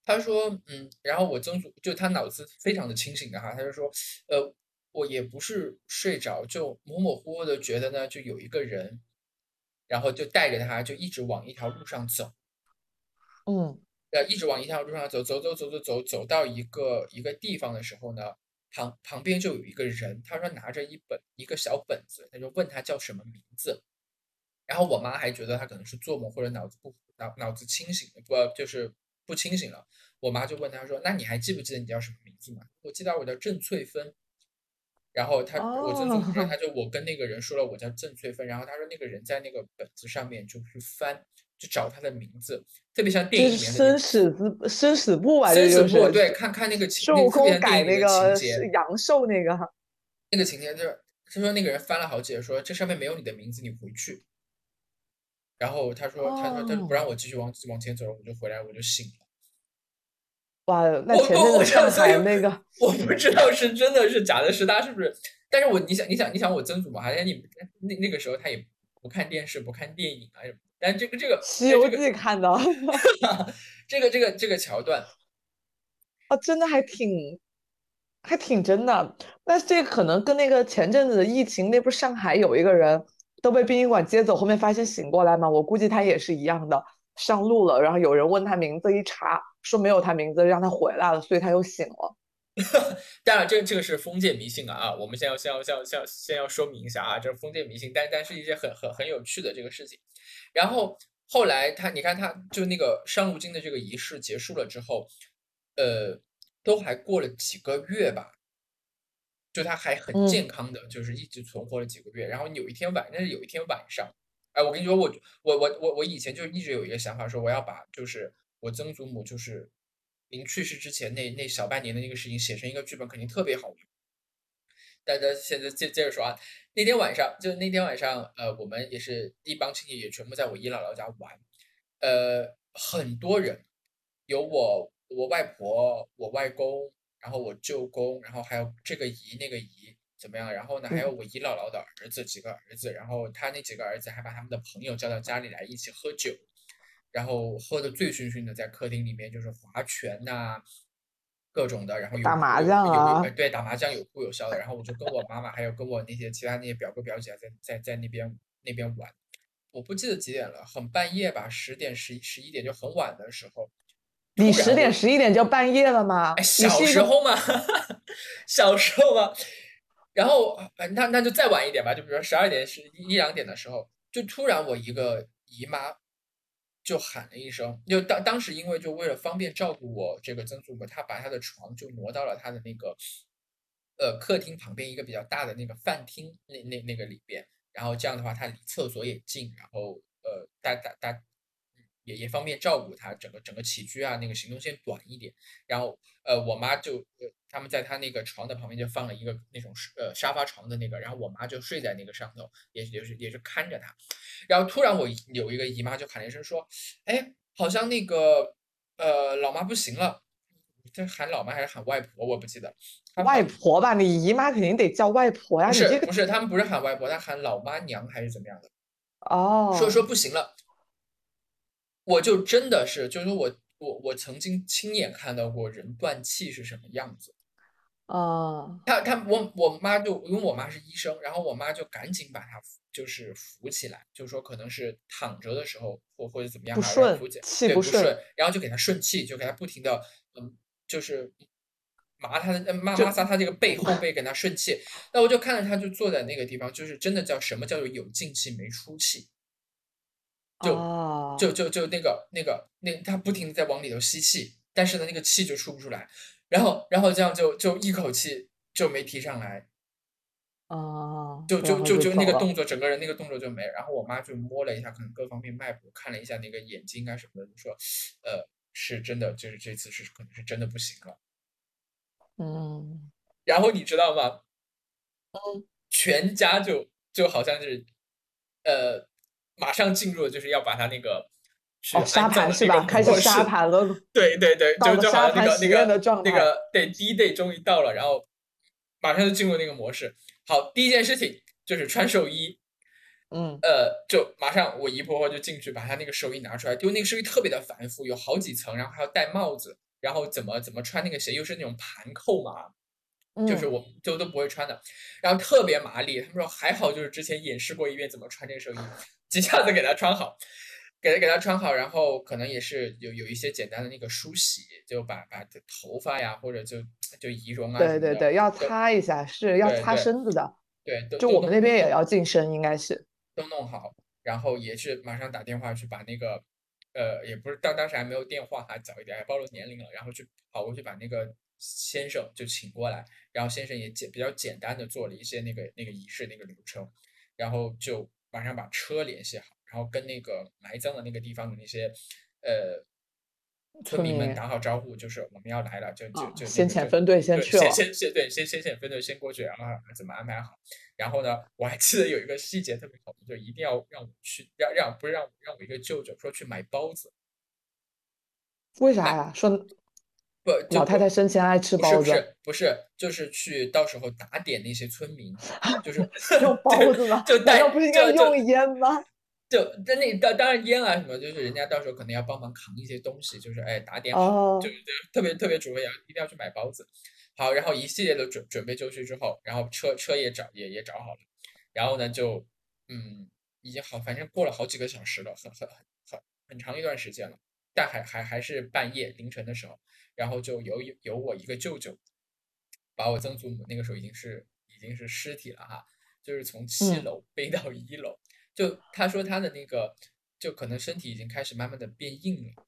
他说：“嗯。”然后我曾祖就他脑子非常的清醒的哈，他就说：“呃，我也不是睡着，就模模糊糊的觉得呢，就有一个人，然后就带着他就一直往一条路上走。”嗯，呃，一直往一条路上走，走走走走走，走到一个一个地方的时候呢，旁旁边就有一个人，他说拿着一本一个小本子，他就问他叫什么名字，然后我妈还觉得他可能是做梦或者脑子不脑脑子清醒，不就是不清醒了。我妈就问他说：“那你还记不记得你叫什么名字吗？”我记得我叫郑翠芬。然后他我曾祖母说，他就我跟那个人说了我叫郑翠芬，然后他说那个人在那个本子上面就去翻，就找他的名字，特别像电影里面生死之生死簿啊，生死簿对，看看那个情，孙悟空改那个情节，阳寿那个，那个情节就是他说那个人翻了好几页，说这上面没有你的名字，你回去。然后他说他说他不让我继续往往前走，我就回来我就醒了。哇，那前阵子上海 那个，我不知道是真的是假的，是他是不是？但是我你想你想你想我曾祖母好像你那那个时候他也不看电视不看电影啊，但这个这个《西游记》看的，这个这个这个桥段，啊，真的还挺还挺真的。那这可能跟那个前阵子的疫情，那不是上海有一个人都被殡仪馆接走，后面发现醒过来吗？我估计他也是一样的。上路了，然后有人问他名字，一查说没有他名字，让他回来了，所以他又醒了。当然，这这个是封建迷信啊啊！我们先要先要先要先要先要说明一下啊，这是封建迷信，但但是一些很很很有趣的这个事情。然后后来他，你看他就那个上路经的这个仪式结束了之后，呃，都还过了几个月吧，就他还很健康的，就是一直存活了几个月。然后有一天晚，那是有一天晚上。哎，我跟你说，我我我我我以前就一直有一个想法，说我要把就是我曾祖母就是临去世之前那那小半年的那个事情写成一个剧本，肯定特别好用。大家现在接接着说啊，那天晚上就那天晚上，呃，我们也是一帮亲戚也全部在我姨姥姥家玩，呃，很多人，有我我外婆、我外公，然后我舅公，然后还有这个姨那个姨。怎么样？然后呢？还有我姨姥姥的儿子几个儿子，然后他那几个儿子还把他们的朋友叫到家里来一起喝酒，然后喝的醉醺醺的，在客厅里面就是划拳呐，各种的，然后打麻将啊，对，打麻将有哭有笑的。然后我就跟我妈妈还有跟我那些其他那些表哥表姐在在在那边那边玩，我不记得几点了，很半夜吧，十点十十一点就很晚的时候。你十点十一点就半夜了吗？小时候嘛，小时候嘛。然后，那那就再晚一点吧，就比如说十二点、十一两点的时候，就突然我一个姨妈就喊了一声，就当当时因为就为了方便照顾我这个曾祖母，他把他的床就挪到了他的那个呃客厅旁边一个比较大的那个饭厅那那那个里边，然后这样的话，他离厕所也近，然后呃大大大。也也方便照顾他，整个整个起居啊，那个行动线短一点。然后，呃，我妈就呃，他们在他那个床的旁边就放了一个那种呃沙发床的那个，然后我妈就睡在那个上头，也也是也是看着他。然后突然我有一个姨妈就喊了一声说：“哎，好像那个呃老妈不行了。”这喊老妈还是喊外婆？我不记得。外婆吧，你姨妈肯定得叫外婆呀。不是不是，他们不是喊外婆，他喊老妈娘还是怎么样的？哦，说说不行了。我就真的是，就是我我我曾经亲眼看到过人断气是什么样子，哦，他他我我妈就因为我妈是医生，然后我妈就赶紧把他就是扶起来，就是说可能是躺着的时候或或者怎么样不顺气不顺，然后就给他顺气，就给他不停的嗯就是麻他的麻麻撒他这个背后背给他顺气，那我就看着他就坐在那个地方，就是真的叫什么叫做有进气没出气。就就就就那个那个那他不停的在往里头吸气，但是呢那个气就出不出来，然后然后这样就就一口气就没提上来，哦，就就就就那个动作，整个人那个动作就没。然后我妈就摸了一下，可能各方面脉搏，看了一下那个眼睛啊什么的，就说，呃，是真的，就是这次是可能是真的不行了。嗯，然后你知道吗？嗯，全家就就好像是，呃。马上进入了，就是要把它那个哦沙盘是吧？开始沙盘了。对对对，就就好像那个那个那个对第一 day 终于到了，然后马上就进入那个模式。好，第一件事情就是穿寿衣。嗯，呃，就马上我姨婆婆就进去把她那个寿衣拿出来，因为那个寿衣特别的繁复，有好几层，然后还要戴帽子，然后怎么怎么穿那个鞋又是那种盘扣嘛。就是我就都不会穿的，然后特别麻利。他们说还好，就是之前演示过一遍怎么穿这个寿衣，几下子给他穿好，给他给他穿好，然后可能也是有有一些简单的那个梳洗，就把把头发呀或者就就仪容啊，对对对，要擦一下，是要擦身子的。对，就我们那边也要净身，应该是。都弄好，然后也是马上打电话去把那个呃，也不是当当时还没有电话，还早一点，还暴露年龄了，然后去跑过去把那个先生就请过来，然后先生也简比较简单的做了一些那个那个仪式那个流程，然后就马上把车联系好，然后跟那个埋葬的那个地方的那些呃村民们打好招呼，就是我们要来了，就就就先遣分队先去了，先先先对先先遣分队先过去，然后怎么安排好。然后呢，我还记得有一个细节特别好，就一定要让我去，让让不是让让我一个舅舅说去买包子。为啥呀？说不老太太生前爱吃包子，不是不是，就是去到时候打点那些村民，就是 用包子吗？就难道不是应该用烟吗？就但那当当然烟啊什么，就是人家到时候可能要帮忙扛一些东西，就是哎打点好，就是特别特别主要要一定要去买包子。好，然后一系列的准准备就绪之后，然后车车也找也也找好了，然后呢就嗯已经好，反正过了好几个小时了，很很很很很长一段时间了，但还还还是半夜凌晨的时候，然后就有有我一个舅舅，把我曾祖母那个时候已经是已经是尸体了哈，就是从七楼背到一楼，就他说他的那个就可能身体已经开始慢慢的变硬了。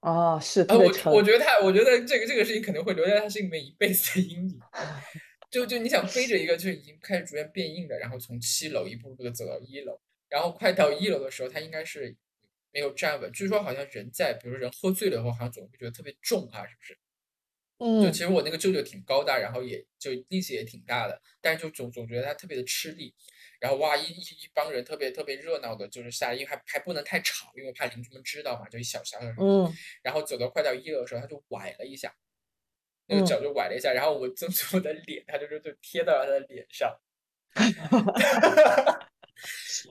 哦，是，我我觉得他，我觉得这个这个事情可能会留在他心里面一辈子的阴影。就就你想背着一个就已经开始逐渐变硬的，然后从七楼一步步的走到一楼，然后快到一楼的时候，他应该是没有站稳。据说好像人在，比如人喝醉了以后，好像总会觉得特别重啊，是不是？嗯。就其实我那个舅舅挺高大，然后也就力气也挺大的，但是就总总觉得他特别的吃力。然后哇，一一一帮人特别特别热闹的，就是下，因为还还不能太吵，因为怕邻居们知道嘛，就一小小的。嗯。然后走到快到一楼的时候，他就崴了一下，那个脚就崴了一下，然后我曾祖母的脸，他就是就贴到了他的脸上。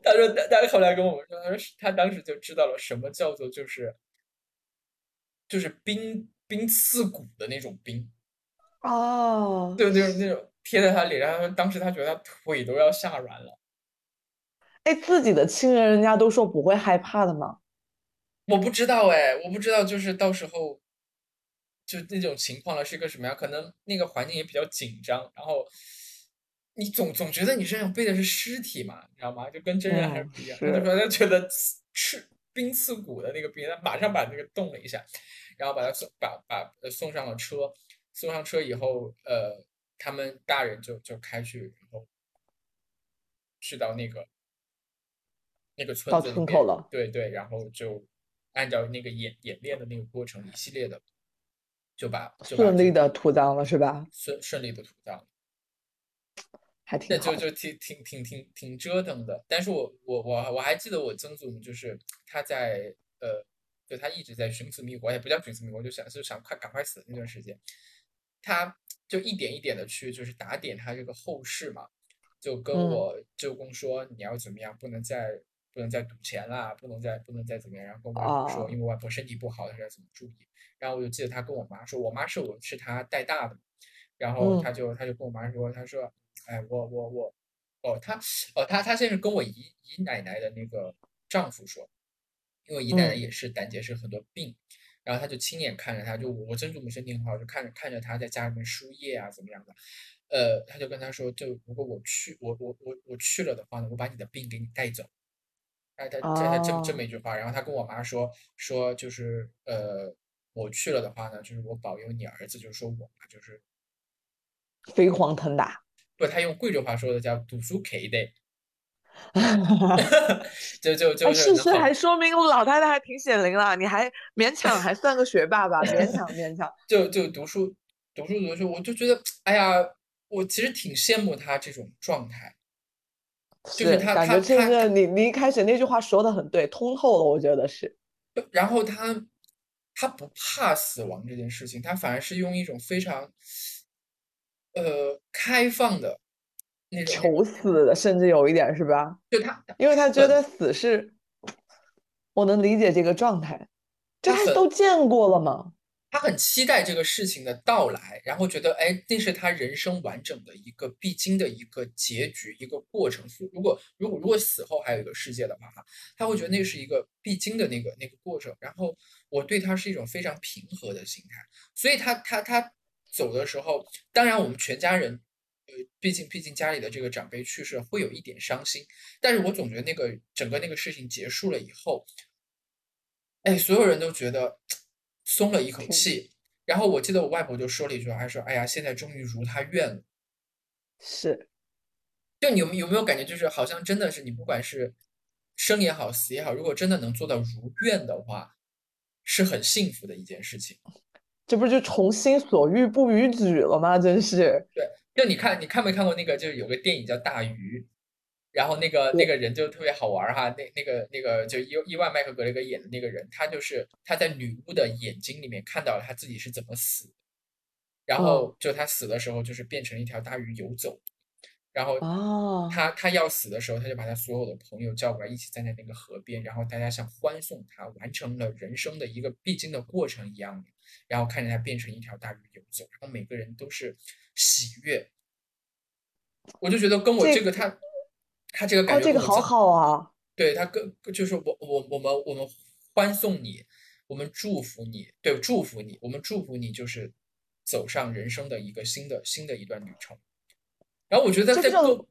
他说，他他后来跟我们说，他说他当时就知道了什么叫做就是就是冰冰刺骨的那种冰。哦。对，就是那种贴在他脸上，当时他觉得他腿都要吓软了。哎，自己的亲人，人家都说不会害怕的吗？我不知道哎，我不知道，就是到时候就那种情况了是一个什么样？可能那个环境也比较紧张，然后你总总觉得你身上背的是尸体嘛，你知道吗？就跟真人还是不一样。他就说他觉得刺 冰刺骨的那个冰，他马上把那个冻了一下，然后把他送把把送上了车。送上车以后，呃，他们大人就就开去，然后去到那个。那个村子村口了，对对，然后就按照那个演演练的那个过程，一系列的就把顺利的土葬了，是吧？顺顺利的土葬，还挺那就就挺挺挺挺挺折腾的。但是我我我我还记得我曾祖母就是他在呃，就他一直在寻死觅活，也不叫寻死觅活，就想就想快赶快死那段时间，他就一点一点的去就是打点他这个后事嘛，就跟我舅公说你要怎么样，不能再。不能再赌钱啦，不能再不能再怎么样，然后跟我妈说，因为我外婆身体不好，要怎么注意。然后我就记得他跟我妈说，我妈是我是他带大的，然后他就他就跟我妈说，他说，哎，我我我，哦，他哦他他先是跟我姨姨奶奶的那个丈夫说，因为姨奶奶也是胆结石很多病，然后他就亲眼看着他，就我曾祖母身体很好，就看着看着他在家里面输液啊怎么样的，呃，他就跟他说，就如果我去我我我我去了的话呢，我把你的病给你带走。他他他这么这么一句话，然后他跟我妈说说就是呃我去了的话呢，就是我保佑你儿子，就是说我嘛就是飞黄腾达。不，他用贵州话说的叫读书可的，就就就是是还说明老太太还挺显灵了，你还勉强还算个学霸吧，勉强勉强。就就读书读书读书，我就觉得哎呀，我其实挺羡慕他这种状态。就是他，感觉就是你，你一开始那句话说的很对，通透了，我觉得是。然后他，他不怕死亡这件事情，他反而是用一种非常，呃，开放的那种求死的，甚至有一点是吧？就他，因为他觉得死是，我能理解这个状态，这他都见过了吗？他很期待这个事情的到来，然后觉得，哎，那是他人生完整的一个必经的一个结局，一个过程。如果如果如果死后还有一个世界的话，哈，他会觉得那是一个必经的那个那个过程。然后我对他是一种非常平和的心态，所以他他他走的时候，当然我们全家人，呃，毕竟毕竟家里的这个长辈去世，会有一点伤心。但是我总觉得那个整个那个事情结束了以后。哎，所有人都觉得松了一口气。然后我记得我外婆就说了一句话，她说：“哎呀，现在终于如她愿了。”是就你有有没有感觉，就是好像真的是你不管是生也好，死也好，如果真的能做到如愿的话，是很幸福的一件事情。这不就从心所欲不逾矩了吗？真是，对，就你看，你看没看过那个？就是有个电影叫《大鱼》，然后那个那个人就特别好玩哈，那那个那个就伊伊万麦克格雷格演的那个人，他就是他在女巫的眼睛里面看到了他自己是怎么死，然后就他死的时候就是变成一条大鱼游走，然后哦，他他要死的时候，他就把他所有的朋友叫过来，一起站在那个河边，然后大家像欢送他完成了人生的一个必经的过程一样的，然后看着他变成一条大鱼游走，然后每个人都是喜悦。我就觉得跟我这这个他他这个感哦，这个好好啊，对他跟就是我我我们我们欢送你，我们祝福你，对，祝福你，我们祝福你，就是走上人生的一个新的新的一段旅程。然后我觉得在各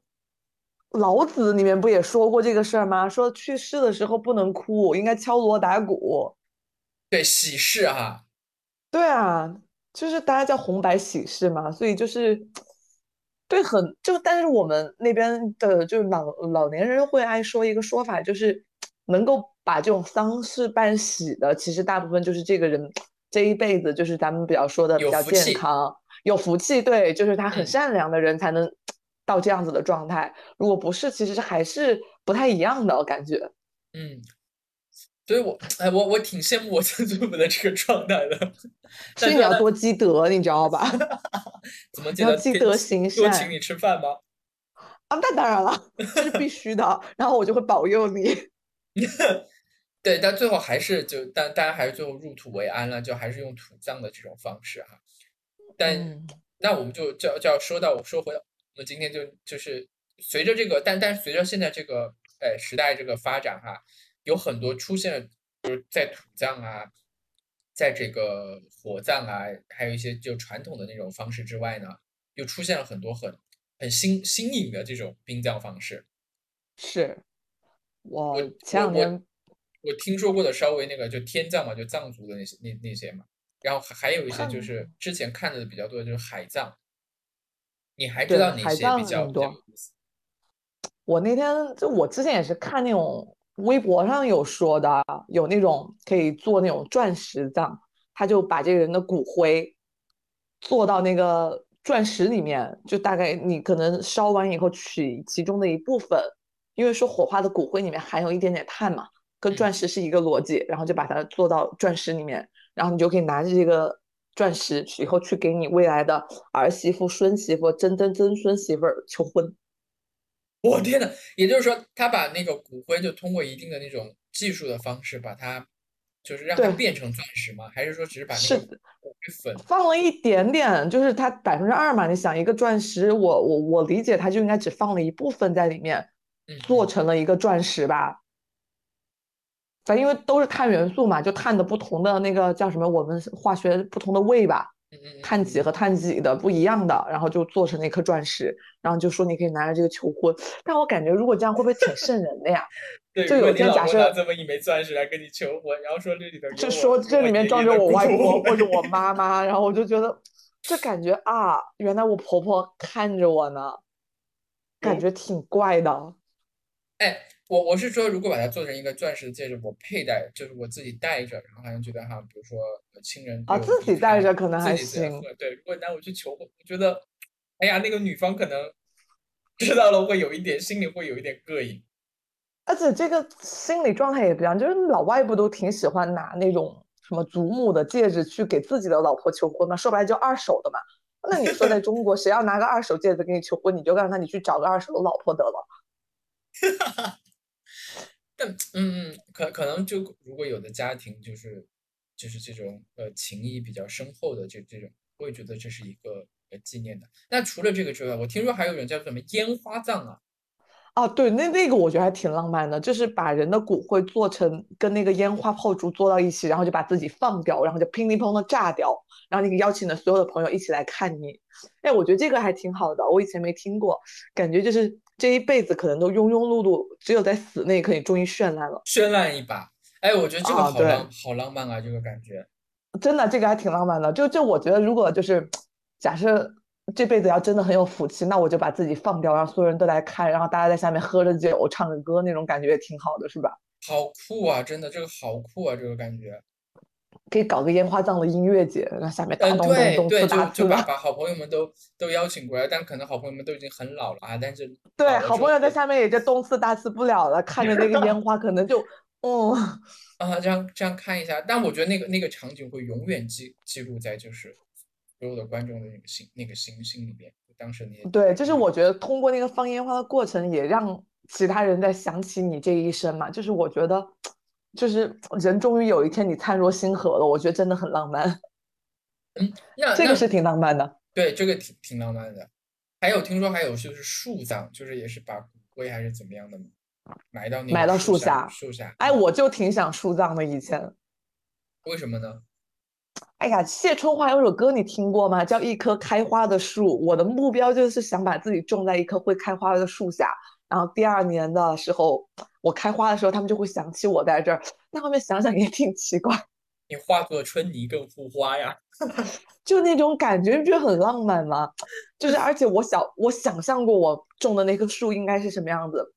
老子里面不也说过这个事儿吗？说去世的时候不能哭，应该敲锣打鼓。对喜事哈、对啊，就是大家叫红白喜事嘛，所以就是对很就，但是我们那边的就是老老年人会爱说一个说法，就是能够把这种丧事办喜的，其实大部分就是这个人这一辈子就是咱们比较说的比较健康、有福气，对，就是他很嗯善良的人才能 到这样子的状态。如果不是，其实还是不太一样的感觉。嗯，所以我哎我我挺羡慕我曾祖母的这个状态的，所以你要多积德，你知道吧？怎么积德行善多请你吃饭吗？啊，那当然了，这是必须的。然后我就会保佑你。对，但最后还是就，但大家还是最后入土为安了，就还是用土葬的这种方式哈。但、嗯那我们就就要就要说到我说回到我们今天就就是随着这个，但但是随着现在这个呃时代这个发展哈，有很多出现了，就是在土葬啊，在这个火葬啊，还有一些就传统的那种方式之外呢，又出现了很多很很新新颖的这种殡葬方式。是我我前两天我听说过的稍微那个就天葬嘛，就藏族的那些那那些嘛，然后还还有一些就是之前看的比较多的就是海葬，你还知道哪些比较多？我那天就我之前也是看那种微博上有说的，有那种可以做那种钻石葬，他就把这个人的骨灰做到那个钻石里面，就大概你可能烧完以后取其中的一部分，因为说火化的骨灰里面含有一点点碳嘛，跟嗯。钻石是一个逻辑，然后就把它做到钻石里面，然后你就可以拿着这个钻石以后去给你未来的儿媳妇、孙媳妇、曾曾曾孙媳妇儿求婚。我天呐，也就是说，他把那个骨灰就通过一定的那种技术的方式，把它就是让它变成钻石吗？还是说只是把那是个骨灰粉？放了一点点，就是它百分之二嘛。你想一个钻石，我我我理解它就应该只放了一部分在里面，嗯，做嗯成了一个钻石吧。反正因为都是碳元素嘛，就碳的不同的那个叫什么，我们化学不同的位吧，碳几和碳几的不一样的，然后就做成了一颗钻石，然后就说你可以拿着这个求婚。但我感觉如果这样会不会挺瘆人的呀？对，就有天假设这么一枚钻石来跟你求婚，然后说这里头有就说这里面装着我外婆 或者我妈妈，然后我就觉得这感觉啊，原来我婆婆看着我呢，感觉挺怪的。哎，我我是说，如果把它做成一个钻石的戒指，我佩戴，就是我自己戴着，然后好像觉得哈，比如说呃亲人啊自己戴着可能还行对，如果拿我去求婚，我觉得，哎呀，那个女方可能知道了会有一点，心里会有一点膈应。而且这个心理状态也不一样，就是老外不都挺喜欢拿那种什么祖母的戒指去给自己的老婆求婚吗？说白了就二手的嘛。那你说在中国，谁要拿个二手戒指给你求婚，你就让他你去找个二手的老婆得了。但嗯嗯，可可能就如果有的家庭就是就是这种呃情谊比较深厚的这这种，我也觉得这是一个呃纪念的。那除了这个之外，我听说还有人叫什么烟花葬啊？啊，对，那那个我觉得还挺浪漫的，就是把人的骨灰做成跟那个烟花炮竹做到一起，然后就把自己放掉，然后就乒铃乓的炸掉，然后你邀请的所有的朋友一起来看你。哎，我觉得这个还挺好的，我以前没听过，感觉就是这一辈子可能都庸庸碌碌，只有在死那一刻你终于绚烂了。绚烂一把。哎，我觉得这个好浪，好浪漫啊，这个感觉。真的这个还挺浪漫的。就就我觉得，如果就是假设这辈子要真的很有福气，那我就把自己放掉，让所有人都来看，然后大家在下面喝着酒、唱着歌，那种感觉也挺好的，是吧？好酷啊！真的，这个好酷啊！这个感觉。可以搞个烟花葬的音乐节，那下面咚咚咚、对对，就把把好朋友们都都邀请过来，但可能好朋友们都已经很老了啊，但是 对，好朋友在下面也就动次打次不了了，看着那个烟花，可能就，嗯，啊，这样这样看一下，但我觉得那个那个场景会永远记记录在就是所有的观众的那个心那个心心里面，当时那些对，就是我觉得通过那个放烟花的过程，也让其他人在想起你这一生嘛。就是我觉得，就是人终于有一天你灿若星河了，我觉得真的很浪漫，嗯，那那这个是挺浪漫的。对这个挺挺浪漫的。还有听说还有就是树葬，就是也是把骨灰还是怎么样的埋到那埋到树树下树下。哎，我就挺想树葬的，以前。为什么呢？哎呀，谢春花有首歌你听过吗？叫《一棵开花的树》。我的目标就是想把自己种在一棵会开花的树下，然后第二年的时候，我开花的时候，他们就会想起我在这儿。那后面想想也挺奇怪，你化作春泥更护花呀。就那种感觉，你不觉得很浪漫吗？就是而且我想，我想象过我种的那棵树应该是什么样子，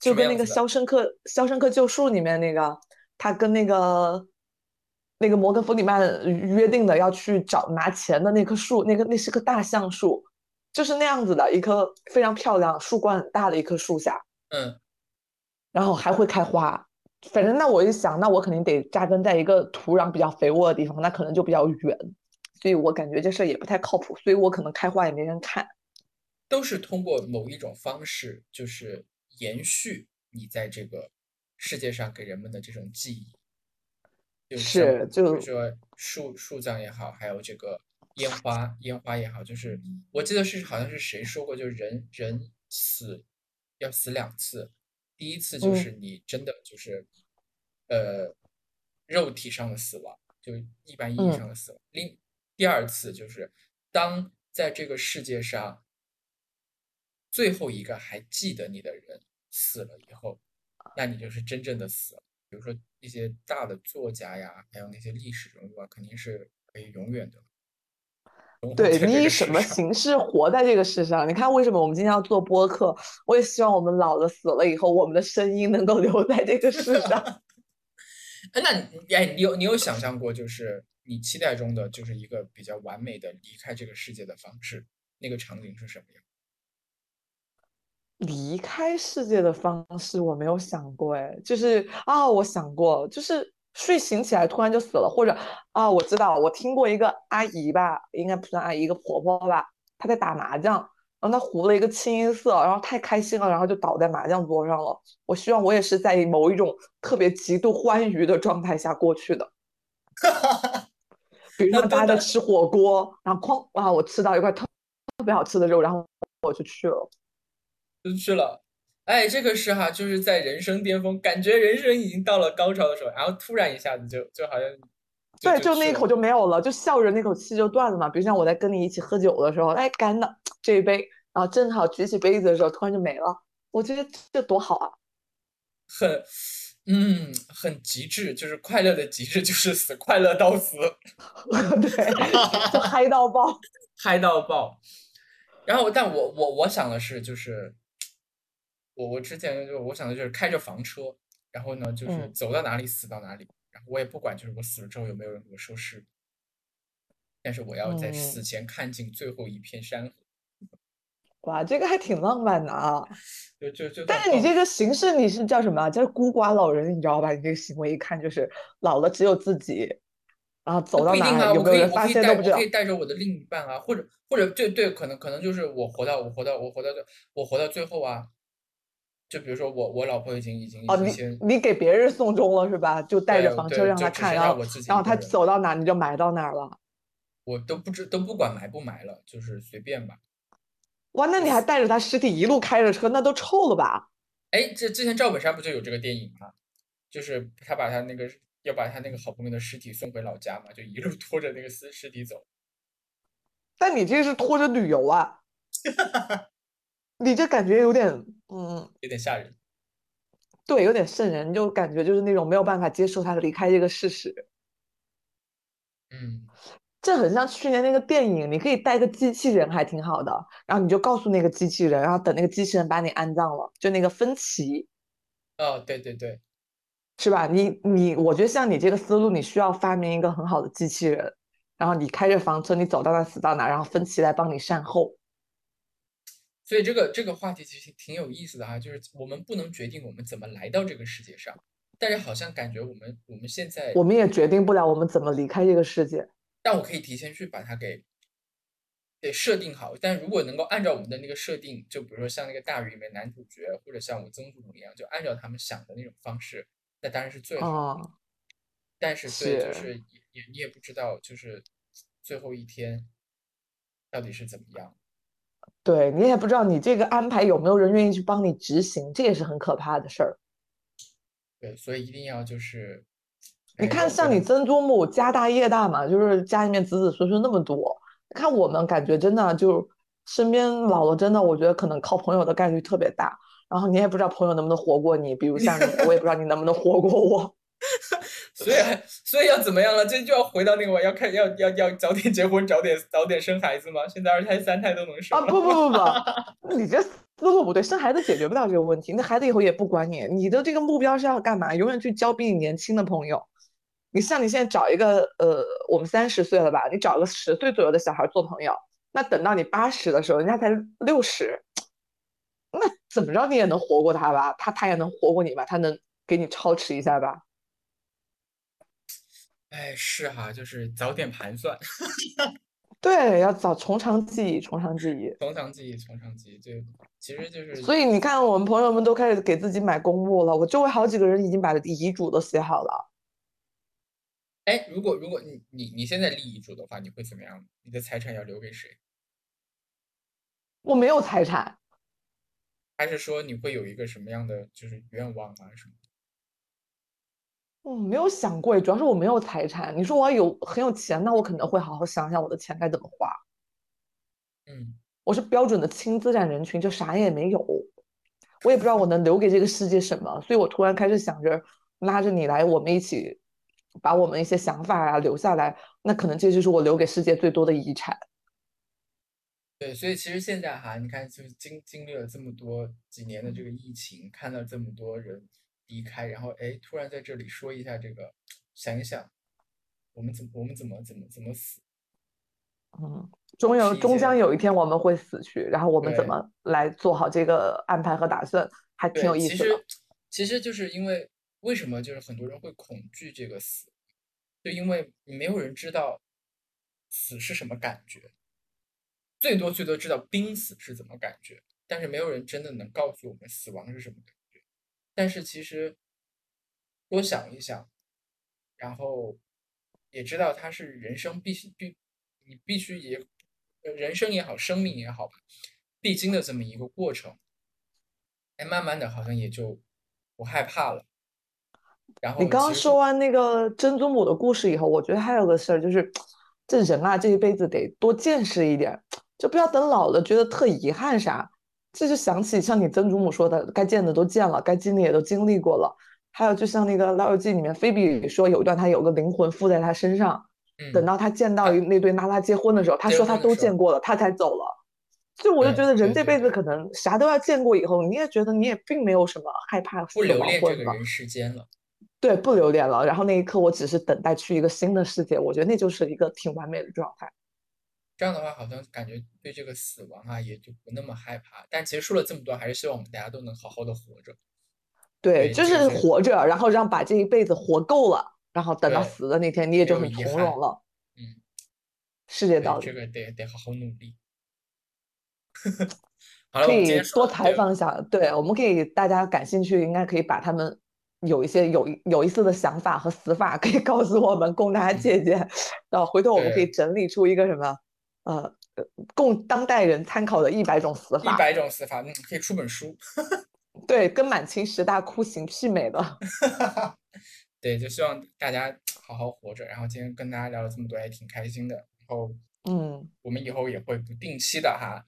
就跟那个《肖申克肖申克救赎》里面那个，他跟那个那个摩根弗里曼约定的要去找拿钱的那棵树，那个那是棵大橡树，就是那样子的一棵非常漂亮、树冠很大的一棵树下，嗯，然后还会开花。反正那我一想，那我肯定得扎根在一个土壤比较肥沃的地方，那可能就比较远，所以我感觉这事儿也不太靠谱，所以我可能开花也没人看。都是通过某一种方式，就是延续你在这个世界上给人们的这种记忆。是，就比如说树树葬也好，还有这个烟花烟花也好，就是我记得是好像是谁说过，就是人人死要死两次，第一次就嗯是你真的就是呃肉体上的死亡，就一般意义上嗯的死亡。另第二次就是当在这个世界上最后一个还记得你的人死了以后，那你就是真正的死了。比如说一些大的作家呀，还有那些历史人物啊，肯定是可以永远的对你以什么。形式活在这个世上？你看，为什么我们今天要做播客？我也希望我们老了死了以后，我们的声音能够留在这个世上。哎，那你哎，你有你有想象过，就是你期待中的就是一个比较完美的离开这个世界的方式，那个场景是什么样？离开世界的方式我没有想过，哎，就是啊，我想过，就是睡醒起来突然就死了，或者啊，我知道，我听过一个阿姨吧，应该不算阿姨，一个婆婆吧，她在打麻将，然后她胡了一个清一色，然后太开心了，然后就倒在麻将桌上了。我希望我也是在某一种特别极度欢愉的状态下过去的，比如说大家在吃火锅，然后哐啊，我吃到一块特特别好吃的肉，然后我就去了。就去了。哎，这个是哈，就是在人生巅峰，感觉人生已经到了高潮的时候，然后突然一下子就就好像就对，就那一口就没有了，就笑着那口气就断了嘛。比如像我在跟你一起喝酒的时候，哎，干的这一杯，然后正好举起杯子的时候，突然就没了。我觉得这多好啊！很嗯很极致，就是快乐的极致就是死，快乐到死，对，就嗨到爆。嗨到爆。然后，但我我我想的是，就是我我之前就我想的就是开着房车，然后呢，就是嗯走到哪里死到哪里，然后我也不管就是我死了之后有没有人给我收尸，但是我要在死嗯，前看尽最后一片山河，哇，这个还挺浪漫的啊。就就就但是你这个形式你是叫什么啊？叫孤寡老人，你知道吧？你这个行为一看就是老了只有自己，然后走到哪不一定啊，我可以儿有没有人发现都不知道我可以带着我的另一半啊，或者或者对对，可能可能就是我活到我活到我活到最我活到最后啊，就比如说我我老婆已经已经已哦，你经你给别人送终了是吧？就带着房车，就让他看，然后然后他走到哪你就埋到哪儿了。我都不知都不管埋不埋了，就是随便吧。哇，那你还带着他尸体一路开着车，那都臭了吧？哎，这之前赵本山不就有这个电影吗？就是他把他那个要把他那个好朋友的尸体送回老家嘛，就一路拖着那个尸尸体走。但你这是拖着旅游啊，你这感觉有点，嗯，有点吓人。对，有点瘆人，就感觉就是那种没有办法接受他离开这个事实。嗯，这很像去年那个电影，你可以带个机器人，还挺好的。然后你就告诉那个机器人，然后等那个机器人把你安葬了，就那个分歧，哦，对对对，是吧？你你，我觉得像你这个思路，你需要发明一个很好的机器人，然后你开着房车，你走到哪死到哪，然后分歧来帮你善后。所以这个这个话题其实挺有意思的哈，就是我们不能决定我们怎么来到这个世界上，但是好像感觉我们我们现在，我们也决定不了我们怎么离开这个世界。但我可以提前去把它给给设定好。但如果能够按照我们的那个设定，就比如说像那个大鱼里面男主角，或者像我曾祖母一样，就按照他们想的那种方式，那当然是最好的。但是对，就是也也你也不知道，就是最后一天到底是怎么样。对你也不知道你这个安排有没有人愿意去帮你执行，这也是很可怕的事儿。对，所以一定要就是，你看像你曾祖母家大业大嘛，就是家里面子子孙孙那么多。看我们感觉真的就身边老了，真的我觉得可能靠朋友的概率特别大。然后你也不知道朋友能不能活过你，比如像你，我也不知道你能不能活过我。所以，所以要怎么样了？这就要回到那个，要看，要要要早点结婚，早点早点生孩子吗？现在二胎、三胎都能生啊！不不不不，你这思路不对，生孩子解决不了这个问题。那孩子以后也不管你，你的这个目标是要干嘛？永远去交比你年轻的朋友。你像你现在找一个，呃，我们三十岁了吧？你找个十岁左右的小孩做朋友，那等到你八十的时候，人家才六十，那怎么着你也能活过他吧？他他也能活过你吧？他能给你超持一下吧？哎，是哈，就是早点盘算。对，要早从长计议，从长计议，从长计议，从长计议。对其实就是，所以你看，我们朋友们都开始给自己买公墓了。我周围好几个人已经把遗嘱都写好了。哎，如果如果你你你现在立遗嘱的话，你会怎么样？你的财产要留给谁？我没有财产。还是说你会有一个什么样的就是愿望啊什么？嗯，没有想过，主要是我没有财产。你说我要有很有钱，那我可能会好好想想我的钱该怎么花。嗯，我是标准的轻资产人群，就啥也没有，我也不知道我能留给这个世界什么，所以我突然开始想着拉着你来，我们一起把我们一些想法啊留下来，那可能这就是我留给世界最多的遗产。对，所以其实现在哈，你看，就是经经历了这么多几年的这个疫情，看到这么多人。离开，然后哎，突然在这里说一下这个，想一想，我们怎么我们怎么怎么怎么死？嗯，终有终将有一天我们会死去，然后我们怎么来做好这个安排和打算，还挺有意思的。其实其实就是因为为什么就是很多人会恐惧这个死，就因为没有人知道死是什么感觉，最多最多知道濒死是怎么感觉，但是没有人真的能告诉我们死亡是什么感觉。但是其实多想一想，然后也知道它是人生必须必你必须也人生也好，生命也好吧，必经的这么一个过程。哎，慢慢的好像也就不害怕了。然后你刚刚说完那个曾祖母的故事以后，我觉得还有个事儿就是，这人啊，这一辈子得多见识一点，就不要等老了觉得特遗憾啥。这就想起像你曾祖母说的，该见的都见了，该经历也都经历过了。还有就像那个《老友记》里面，菲比说有一段她有个灵魂附在她身上，等到她见到那对娜拉结婚的时候，她说她都见过了，她才走了。就我就觉得人这辈子可能啥都要见过以后，你也觉得你也并没有什么害怕不留恋这个人世间了。对，不留恋了。然后那一刻，我只是等待去一个新的世界，我觉得那就是一个挺完美的状态。这样的话，好像感觉对这个死亡啊，也就不那么害怕。但其实说了这么多，还是希望我们大家都能好好的活着。对，就是活着，然后让把这一辈子活够了，然后等到死的那天，你也就很从容了。嗯，世界道理。这个得得好好努力。可以多采访一下，对，我们可以大家感兴趣，应该可以把他们有一些有有意思的想法和死法，可以告诉我们，供大家借鉴。然后回头我们可以整理出一个什么。呃，供当代人参考的一百种死法，一百种死法，嗯，可以出本书。对，跟满清十大酷刑媲美的。对，就希望大家好好活着。然后今天跟大家聊了这么多，也挺开心的。然后，嗯，我们以后也会不定期的哈，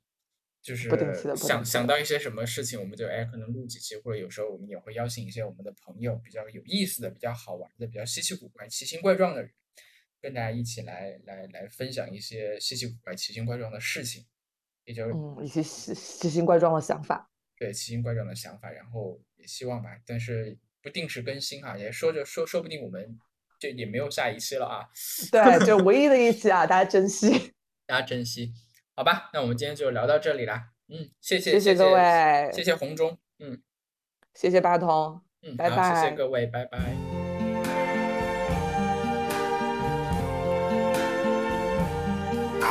就是不定期的不定想想到一些什么事情，我们就哎可能录几期，或者有时候我们也会邀请一些我们的朋友，比较有意思的、比较好玩的、比较稀奇古怪、奇形怪状的人，跟大家一起来来来分享一些稀奇古怪、奇形怪状的事情，也就是嗯，一些奇奇形怪状的想法。对奇形怪状的想法，然后也希望吧，但是不定时更新哈，也说着说说不定我们就也没有下一期了啊，对，就唯一的一期啊，大家珍惜。大家珍惜，好吧？那我们今天就聊到这里啦，嗯，谢谢谢谢各位谢谢红中，嗯谢谢八通，嗯，拜拜，谢谢拜各位，拜拜。